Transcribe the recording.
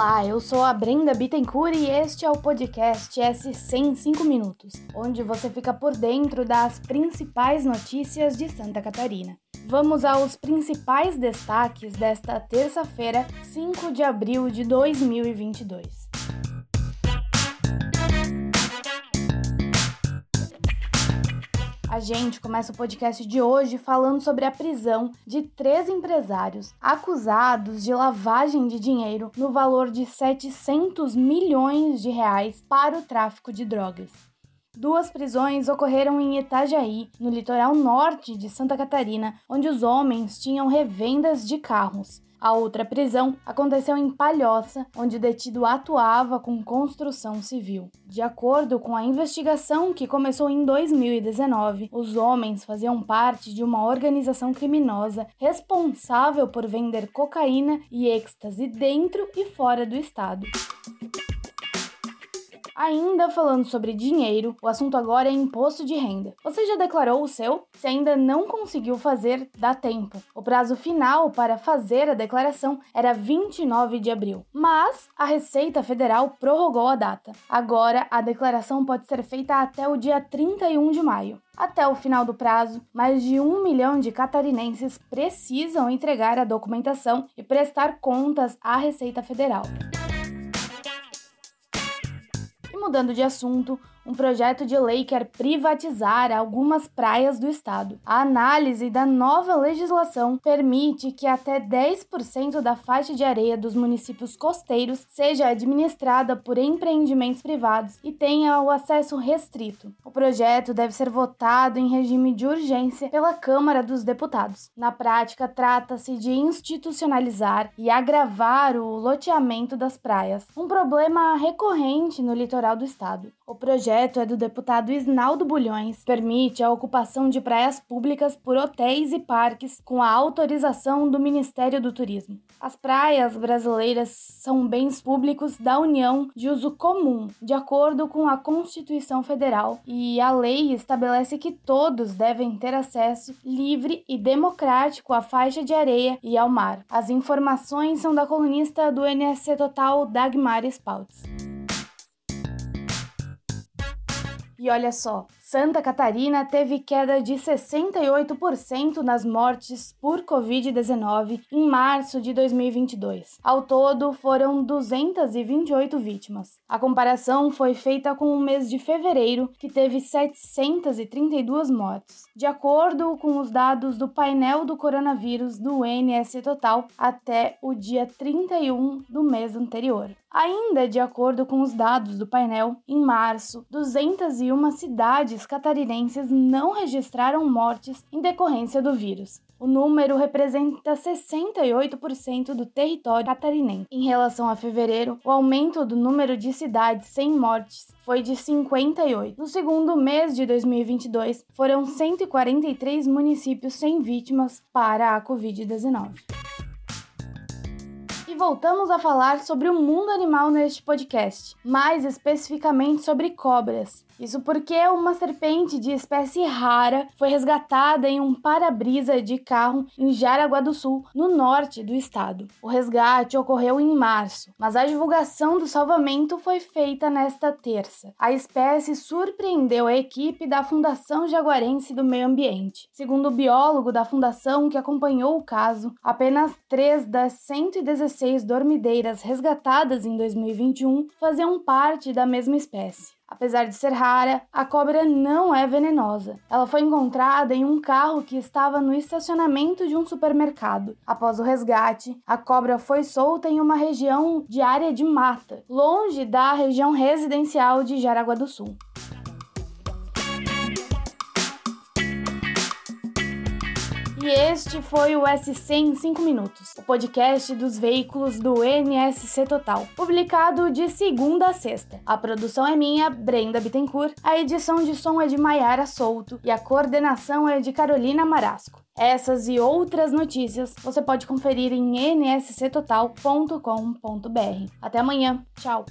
Olá, eu sou a Brenda Bittencourt e este é o podcast S100 em 5 minutos, onde você fica por dentro das principais notícias de Santa Catarina. Vamos aos principais destaques desta terça-feira, 5 de abril de 2022. A gente começa o podcast de hoje falando sobre a prisão de três empresários acusados de lavagem de dinheiro no valor de 700 milhões de reais para o tráfico de drogas. Duas prisões ocorreram em Itajaí, no litoral norte de Santa Catarina, onde os homens tinham revendas de carros. A outra prisão aconteceu em Palhoça, onde o detido atuava com construção civil. De acordo com a investigação que começou em 2019, os homens faziam parte de uma organização criminosa responsável por vender cocaína e êxtase dentro e fora do estado. Ainda falando sobre dinheiro, o assunto agora é imposto de renda. Você já declarou o seu? Se ainda não conseguiu fazer, dá tempo. O prazo final para fazer a declaração era 29 de abril, mas a Receita Federal prorrogou a data. Agora, a declaração pode ser feita até o dia 31 de maio. Até o final do prazo, mais de um milhão de catarinenses precisam entregar a documentação e prestar contas à Receita Federal mudando de assunto, um projeto de lei quer privatizar algumas praias do estado. A análise da nova legislação permite que até 10% da faixa de areia dos municípios costeiros seja administrada por empreendimentos privados e tenha o acesso restrito. O projeto deve ser votado em regime de urgência pela Câmara dos Deputados. Na prática, trata-se de institucionalizar e agravar o loteamento das praias, um problema recorrente no litoral do estado. O projeto é do deputado Isnaldo Bulhões, permite a ocupação de praias públicas por hotéis e parques com a autorização do Ministério do Turismo. As praias brasileiras são bens públicos da União de uso comum, de acordo com a Constituição Federal, e a lei estabelece que todos devem ter acesso livre e democrático à faixa de areia e ao mar. As informações são da colunista do NSC Total Dagmar Spaltz. E olha só, Santa Catarina teve queda de 68% nas mortes por Covid-19 em março de 2022. Ao todo, foram 228 vítimas. A comparação foi feita com o mês de fevereiro, que teve 732 mortes. De acordo com os dados do painel do coronavírus do NS Total, até o dia 31 do mês anterior. Ainda de acordo com os dados do painel, em março, 201 cidades cidades catarinenses não registraram mortes em decorrência do vírus. O número representa 68% do território catarinense. Em relação a fevereiro, o aumento do número de cidades sem mortes foi de 58. No segundo mês de 2022, foram 143 municípios sem vítimas para a Covid-19 voltamos a falar sobre o mundo animal neste podcast, mais especificamente sobre cobras. Isso porque uma serpente de espécie rara foi resgatada em um para-brisa de carro em Jaraguá do Sul, no norte do estado. O resgate ocorreu em março, mas a divulgação do salvamento foi feita nesta terça. A espécie surpreendeu a equipe da Fundação Jaguarense do Meio Ambiente. Segundo o biólogo da fundação que acompanhou o caso, apenas três das 116 dormideiras resgatadas em 2021 faziam parte da mesma espécie. Apesar de ser rara, a cobra não é venenosa. Ela foi encontrada em um carro que estava no estacionamento de um supermercado. Após o resgate, a cobra foi solta em uma região de área de mata, longe da região residencial de Jaraguá do Sul. E este foi o SC em 5 minutos, o podcast dos veículos do NSC Total, publicado de segunda a sexta. A produção é minha, Brenda Bittencourt, a edição de som é de Maiara Souto e a coordenação é de Carolina Marasco. Essas e outras notícias você pode conferir em nsctotal.com.br. Até amanhã, tchau!